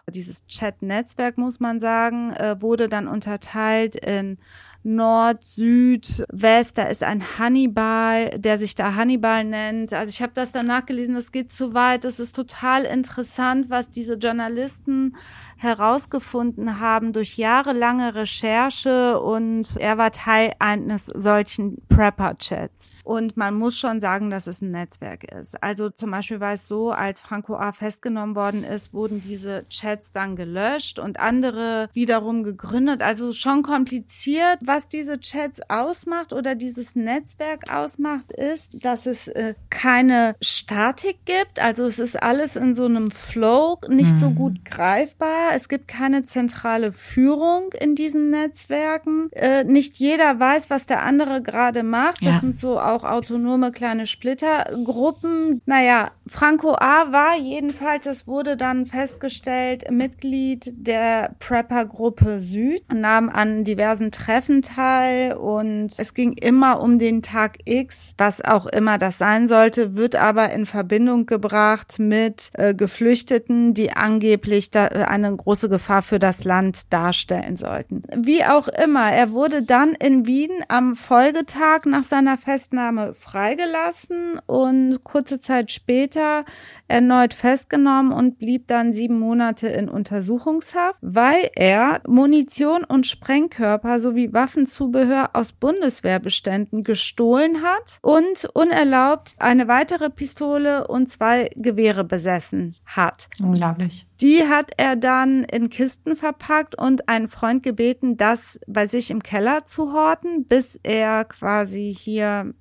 Dieses Chat-Netzwerk, muss man sagen, äh, wurde dann unterteilt in Nord, Süd, West, da ist ein Hannibal, der sich da Hannibal nennt. Also ich habe das danach gelesen, das geht zu weit. Es ist total interessant, was diese Journalisten herausgefunden haben durch jahrelange Recherche und er war Teil eines solchen Prepper-Chats. Und man muss schon sagen, dass es ein Netzwerk ist. Also zum Beispiel war es so, als Franco A. festgenommen worden ist, wurden diese Chats dann gelöscht und andere wiederum gegründet. Also schon kompliziert. Was diese Chats ausmacht oder dieses Netzwerk ausmacht, ist, dass es äh, keine Statik gibt. Also es ist alles in so einem Flow, nicht mhm. so gut greifbar. Es gibt keine zentrale Führung in diesen Netzwerken. Äh, nicht jeder weiß, was der andere gerade macht. Das ja. sind so auch autonome kleine Splittergruppen. Naja, Franco A. war jedenfalls, es wurde dann festgestellt, Mitglied der Prepper-Gruppe Süd, nahm an diversen Treffen teil und es ging immer um den Tag X, was auch immer das sein sollte, wird aber in Verbindung gebracht mit äh, Geflüchteten, die angeblich da, äh, eine große Gefahr für das Land darstellen sollten. Wie auch immer, er wurde dann in Wien am Folgetag nach seiner Festnahme freigelassen und kurze Zeit später erneut festgenommen und blieb dann sieben Monate in Untersuchungshaft, weil er Munition und Sprengkörper sowie Waffenzubehör aus Bundeswehrbeständen gestohlen hat und unerlaubt eine weitere Pistole und zwei Gewehre besessen hat. Unglaublich. Die hat er dann in Kisten verpackt und einen Freund gebeten, das bei sich im Keller zu horten, bis er quasi hier,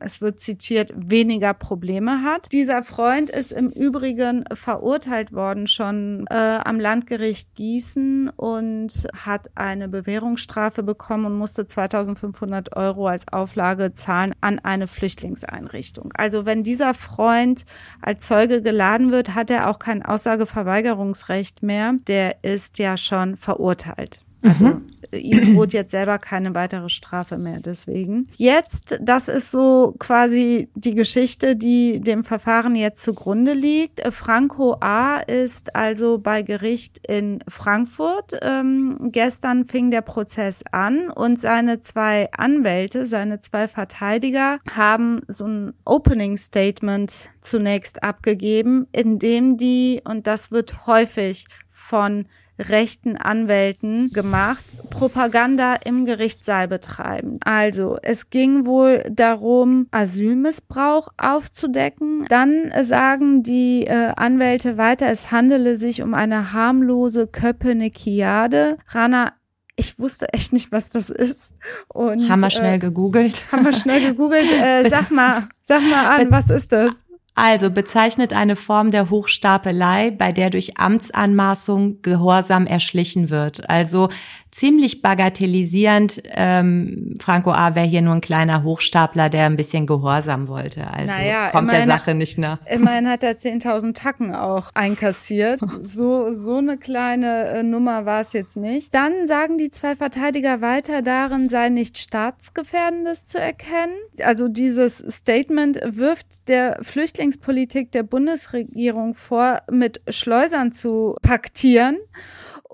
es wird zitiert, weniger Probleme hat. Dieser Freund ist im Übrigen verurteilt worden schon äh, am Landgericht Gießen und hat eine Bewährungsstrafe bekommen und musste 2500 Euro als Auflage zahlen an eine Flüchtlingseinrichtung. Also wenn dieser Freund als Zeuge geladen wird, hat er auch kein Aussageverweigerung Verfügungsrecht mehr, der ist ja schon verurteilt. Also mhm. ihm droht jetzt selber keine weitere Strafe mehr deswegen. Jetzt, das ist so quasi die Geschichte, die dem Verfahren jetzt zugrunde liegt. Franco A. ist also bei Gericht in Frankfurt. Ähm, gestern fing der Prozess an und seine zwei Anwälte, seine zwei Verteidiger haben so ein Opening Statement zunächst abgegeben, in dem die, und das wird häufig von rechten Anwälten gemacht, Propaganda im Gerichtssaal betreiben. Also es ging wohl darum, Asylmissbrauch aufzudecken. Dann sagen die äh, Anwälte weiter, es handele sich um eine harmlose Köpenikiade. Rana ich wusste echt nicht, was das ist. Und, haben wir schnell äh, gegoogelt. Haben wir schnell gegoogelt. Äh, sag mal, sag mal an, was ist das? Also bezeichnet eine Form der Hochstapelei, bei der durch Amtsanmaßung Gehorsam erschlichen wird. Also ziemlich bagatellisierend. Ähm, Franco A. wäre hier nur ein kleiner Hochstapler, der ein bisschen Gehorsam wollte. Also naja, kommt der Sache nicht nach. Immerhin hat er 10.000 Tacken auch einkassiert. So, so eine kleine äh, Nummer war es jetzt nicht. Dann sagen die zwei Verteidiger weiter, darin sei nicht staatsgefährdendes zu erkennen. Also dieses Statement wirft der Flüchtlingspolitik der Bundesregierung vor, mit Schleusern zu paktieren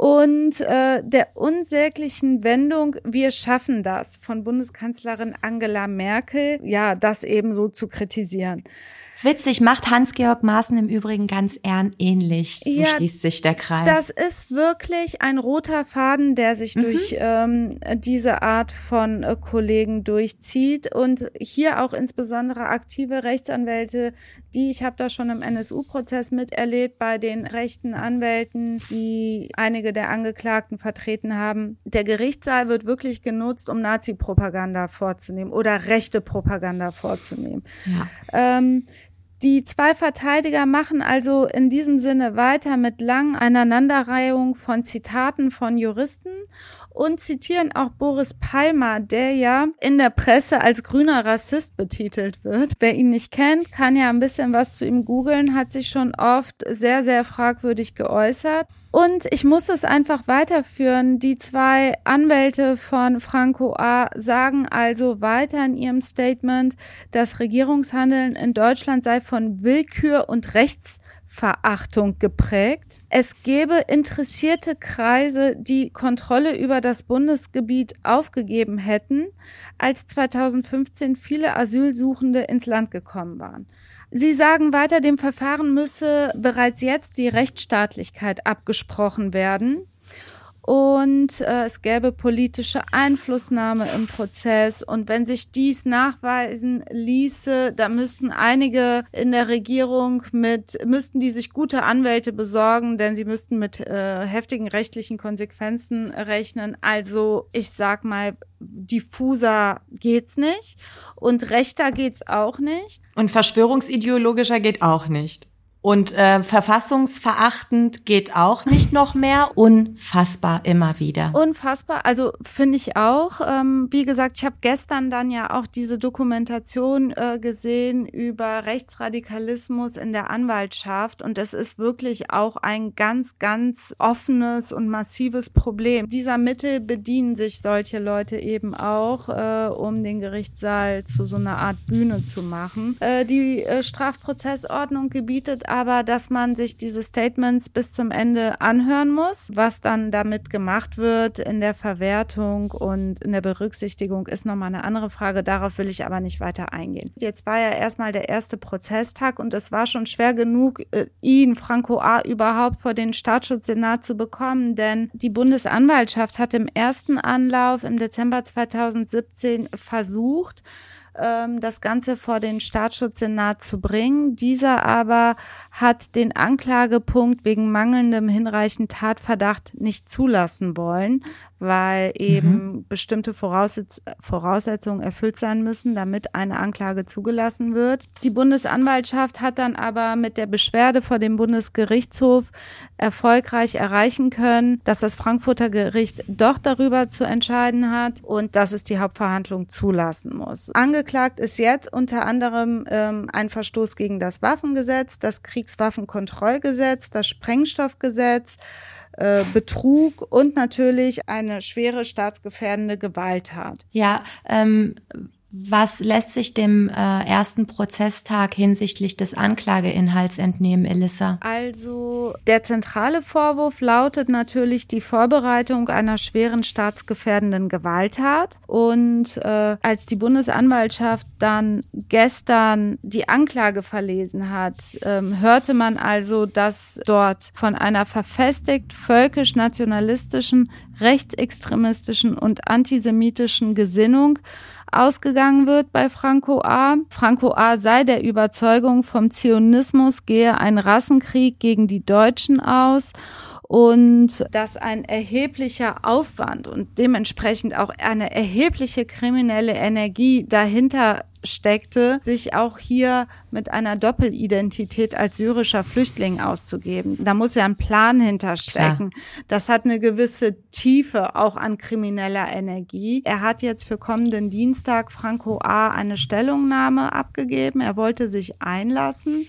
und äh, der unsäglichen Wendung Wir schaffen das von Bundeskanzlerin Angela Merkel, ja, das eben so zu kritisieren. Witzig, macht Hans-Georg Maaßen im Übrigen ganz ähnlich. So ja, schließt sich der Kreis. Das ist wirklich ein roter Faden, der sich mhm. durch ähm, diese Art von äh, Kollegen durchzieht und hier auch insbesondere aktive Rechtsanwälte, die, ich habe da schon im NSU-Prozess miterlebt, bei den rechten Anwälten, die einige der Angeklagten vertreten haben. Der Gerichtssaal wird wirklich genutzt, um Nazi-Propaganda vorzunehmen oder rechte Propaganda vorzunehmen. Ja. Ähm, die zwei Verteidiger machen also in diesem Sinne weiter mit langen Aneinanderreihung von Zitaten von Juristen und zitieren auch Boris Palmer, der ja in der Presse als grüner Rassist betitelt wird. Wer ihn nicht kennt, kann ja ein bisschen was zu ihm googeln, hat sich schon oft sehr, sehr fragwürdig geäußert. Und ich muss es einfach weiterführen. Die zwei Anwälte von Franco A. sagen also weiter in ihrem Statement, das Regierungshandeln in Deutschland sei von Willkür und Rechtsverachtung geprägt. Es gebe interessierte Kreise, die Kontrolle über das Bundesgebiet aufgegeben hätten, als 2015 viele Asylsuchende ins Land gekommen waren. Sie sagen weiter, dem Verfahren müsse bereits jetzt die Rechtsstaatlichkeit abgesprochen werden und äh, es gäbe politische Einflussnahme im Prozess. Und wenn sich dies nachweisen ließe, da müssten einige in der Regierung mit, müssten die sich gute Anwälte besorgen, denn sie müssten mit äh, heftigen rechtlichen Konsequenzen rechnen. Also ich sag mal, diffuser geht's nicht und rechter geht's auch nicht. Und verschwörungsideologischer geht auch nicht. Und äh, verfassungsverachtend geht auch nicht noch mehr. Unfassbar immer wieder. Unfassbar. Also finde ich auch. Ähm, wie gesagt, ich habe gestern dann ja auch diese Dokumentation äh, gesehen über Rechtsradikalismus in der Anwaltschaft. Und es ist wirklich auch ein ganz, ganz offenes und massives Problem. Dieser Mittel bedienen sich solche Leute eben auch, äh, um den Gerichtssaal zu so einer Art Bühne zu machen. Äh, die äh, Strafprozessordnung gebietet aber, dass man sich diese Statements bis zum Ende anhören muss. Was dann damit gemacht wird in der Verwertung und in der Berücksichtigung ist nochmal eine andere Frage. Darauf will ich aber nicht weiter eingehen. Jetzt war ja erstmal der erste Prozesstag und es war schon schwer genug, äh, ihn, Franco A., überhaupt vor den Staatsschutzsenat zu bekommen, denn die Bundesanwaltschaft hat im ersten Anlauf im Dezember 2017 versucht, das Ganze vor den Staatsschutzsenat zu bringen. Dieser aber hat den Anklagepunkt wegen mangelndem hinreichend Tatverdacht nicht zulassen wollen, weil eben mhm. bestimmte Voraussetz Voraussetzungen erfüllt sein müssen, damit eine Anklage zugelassen wird. Die Bundesanwaltschaft hat dann aber mit der Beschwerde vor dem Bundesgerichtshof erfolgreich erreichen können, dass das Frankfurter Gericht doch darüber zu entscheiden hat und dass es die Hauptverhandlung zulassen muss. Angeklagt ist jetzt unter anderem ähm, ein Verstoß gegen das Waffengesetz, das Kriegswaffenkontrollgesetz, das Sprengstoffgesetz, äh, Betrug und natürlich eine schwere staatsgefährdende Gewalttat. Ja, ähm, was lässt sich dem äh, ersten Prozesstag hinsichtlich des Anklageinhalts entnehmen, Elissa? Also der zentrale Vorwurf lautet natürlich die Vorbereitung einer schweren staatsgefährdenden Gewalttat. Und äh, als die Bundesanwaltschaft dann gestern die Anklage verlesen hat, ähm, hörte man also, dass dort von einer verfestigt völkisch-nationalistischen, rechtsextremistischen und antisemitischen Gesinnung ausgegangen wird bei Franco A. Franco A. sei der Überzeugung, vom Zionismus gehe ein Rassenkrieg gegen die Deutschen aus und dass ein erheblicher Aufwand und dementsprechend auch eine erhebliche kriminelle Energie dahinter steckte, sich auch hier mit einer Doppelidentität als syrischer Flüchtling auszugeben. Da muss ja ein Plan hinterstecken. Klar. Das hat eine gewisse Tiefe auch an krimineller Energie. Er hat jetzt für kommenden Dienstag Franco A. eine Stellungnahme abgegeben. Er wollte sich einlassen.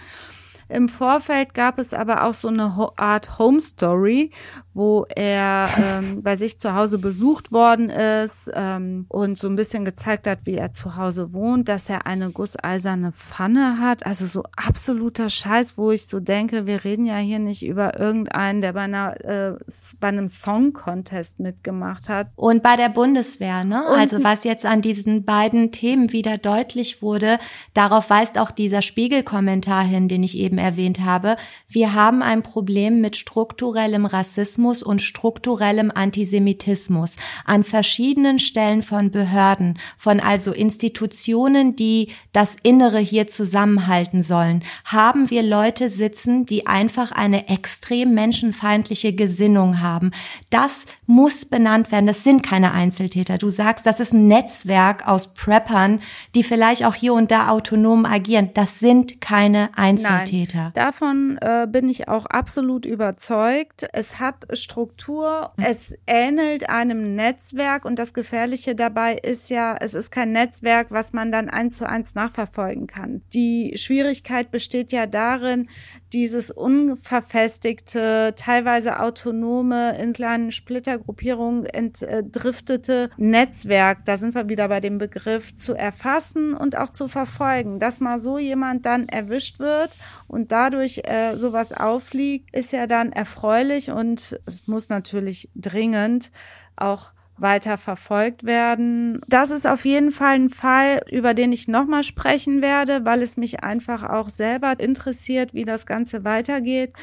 Im Vorfeld gab es aber auch so eine Art Home Story, wo er ähm, bei sich zu Hause besucht worden ist ähm, und so ein bisschen gezeigt hat, wie er zu Hause wohnt, dass er eine gusseiserne Pfanne hat. Also so absoluter Scheiß, wo ich so denke, wir reden ja hier nicht über irgendeinen, der bei, einer, äh, bei einem Song-Contest mitgemacht hat. Und bei der Bundeswehr, ne? Und also was jetzt an diesen beiden Themen wieder deutlich wurde, darauf weist auch dieser Spiegelkommentar hin, den ich eben erwähnt habe. Wir haben ein Problem mit strukturellem Rassismus und strukturellem Antisemitismus an verschiedenen Stellen von Behörden, von also Institutionen, die das Innere hier zusammenhalten sollen, haben wir Leute sitzen, die einfach eine extrem menschenfeindliche Gesinnung haben. Das muss benannt werden. Das sind keine Einzeltäter. Du sagst, das ist ein Netzwerk aus Preppern, die vielleicht auch hier und da autonom agieren. Das sind keine Einzeltäter. Millimeter. Davon äh, bin ich auch absolut überzeugt. Es hat Struktur, mhm. es ähnelt einem Netzwerk und das Gefährliche dabei ist ja, es ist kein Netzwerk, was man dann eins zu eins nachverfolgen kann. Die Schwierigkeit besteht ja darin, dieses unverfestigte, teilweise autonome, in kleinen Splittergruppierungen entdriftete Netzwerk, da sind wir wieder bei dem Begriff, zu erfassen und auch zu verfolgen. Dass mal so jemand dann erwischt wird und dadurch äh, sowas aufliegt, ist ja dann erfreulich und es muss natürlich dringend auch weiter verfolgt werden. Das ist auf jeden Fall ein Fall, über den ich nochmal sprechen werde, weil es mich einfach auch selber interessiert, wie das Ganze weitergeht.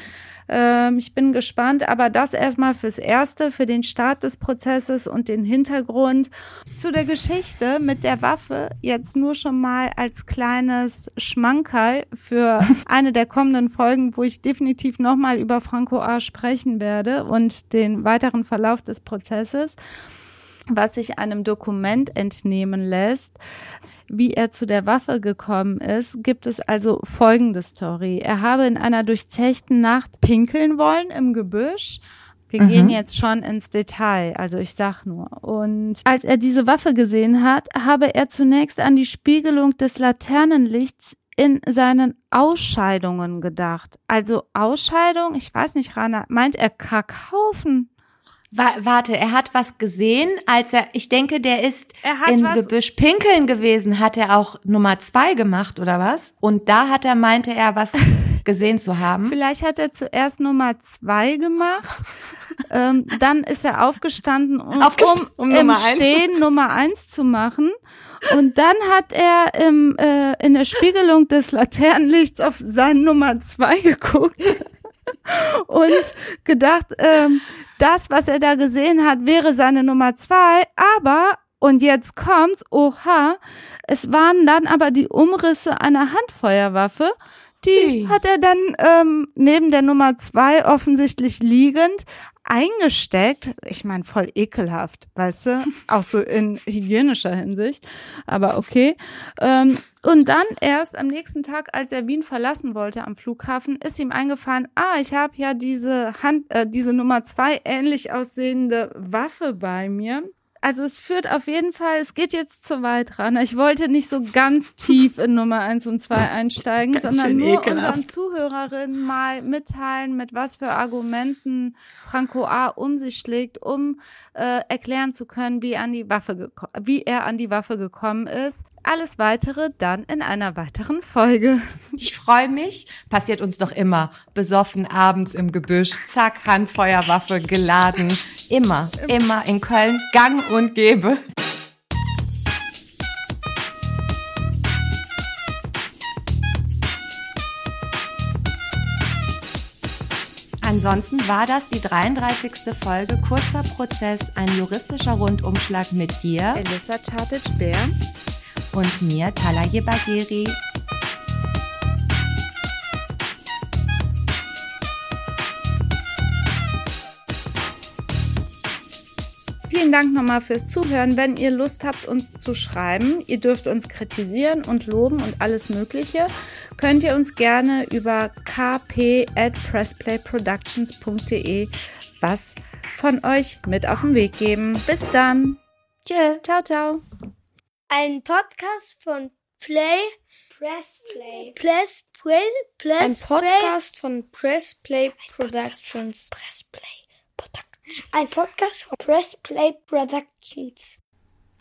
Ähm, ich bin gespannt, aber das erstmal fürs Erste, für den Start des Prozesses und den Hintergrund. Zu der Geschichte mit der Waffe jetzt nur schon mal als kleines Schmankerl für eine der kommenden Folgen, wo ich definitiv nochmal über Franco A. sprechen werde und den weiteren Verlauf des Prozesses was sich einem Dokument entnehmen lässt, wie er zu der Waffe gekommen ist, gibt es also folgende Story. Er habe in einer durchzechten Nacht pinkeln wollen im Gebüsch. Wir mhm. gehen jetzt schon ins Detail, also ich sag nur. Und als er diese Waffe gesehen hat, habe er zunächst an die Spiegelung des Laternenlichts in seinen Ausscheidungen gedacht. Also Ausscheidung, ich weiß nicht, Rana, meint er Kackhaufen? Warte, er hat was gesehen, als er, ich denke, der ist im Gebüsch pinkeln gewesen, hat er auch Nummer zwei gemacht oder was? Und da hat er, meinte er, was gesehen zu haben. Vielleicht hat er zuerst Nummer zwei gemacht, ähm, dann ist er aufgestanden, um, Aufgest um, um im Nummer Stehen Nummer eins zu machen. Und dann hat er im, äh, in der Spiegelung des Laternenlichts auf seine Nummer zwei geguckt und gedacht, ähm, das, was er da gesehen hat, wäre seine Nummer zwei, aber, und jetzt kommt's, oha, es waren dann aber die Umrisse einer Handfeuerwaffe, die hat er dann ähm, neben der Nummer zwei offensichtlich liegend eingesteckt. Ich meine, voll ekelhaft, weißt du? Auch so in hygienischer Hinsicht. Aber okay. Ähm, und dann erst am nächsten Tag, als er Wien verlassen wollte am Flughafen, ist ihm eingefallen, ah, ich habe ja diese Hand, äh, diese Nummer zwei ähnlich aussehende Waffe bei mir also es führt auf jeden Fall, es geht jetzt zu weit ran. Ich wollte nicht so ganz tief in Nummer eins und zwei einsteigen, sondern nur ekelhaft. unseren Zuhörerinnen mal mitteilen, mit was für Argumenten Franco A. um sich schlägt, um äh, erklären zu können, wie, an die Waffe wie er an die Waffe gekommen ist. Alles weitere dann in einer weiteren Folge. Ich freue mich. Passiert uns doch immer. Besoffen abends im Gebüsch. Zack, Handfeuerwaffe geladen. Immer, immer in Köln. Gang und gäbe. Ansonsten war das die 33. Folge Kurzer Prozess, ein juristischer Rundumschlag mit dir, Elissa Tatic-Bär und mir, Talaye Bagheri. Vielen Dank nochmal fürs Zuhören. Wenn ihr Lust habt, uns zu schreiben, ihr dürft uns kritisieren und loben und alles Mögliche, könnt ihr uns gerne über kp at pressplayproductions.de was von euch mit auf den Weg geben. Bis dann. Tschö. Ciao, ciao. Ein Podcast von Play Press Play. Press Play. Press Ein Podcast von Press Play Productions. Press Play Productions. Ein Podcast von Press Play Productions.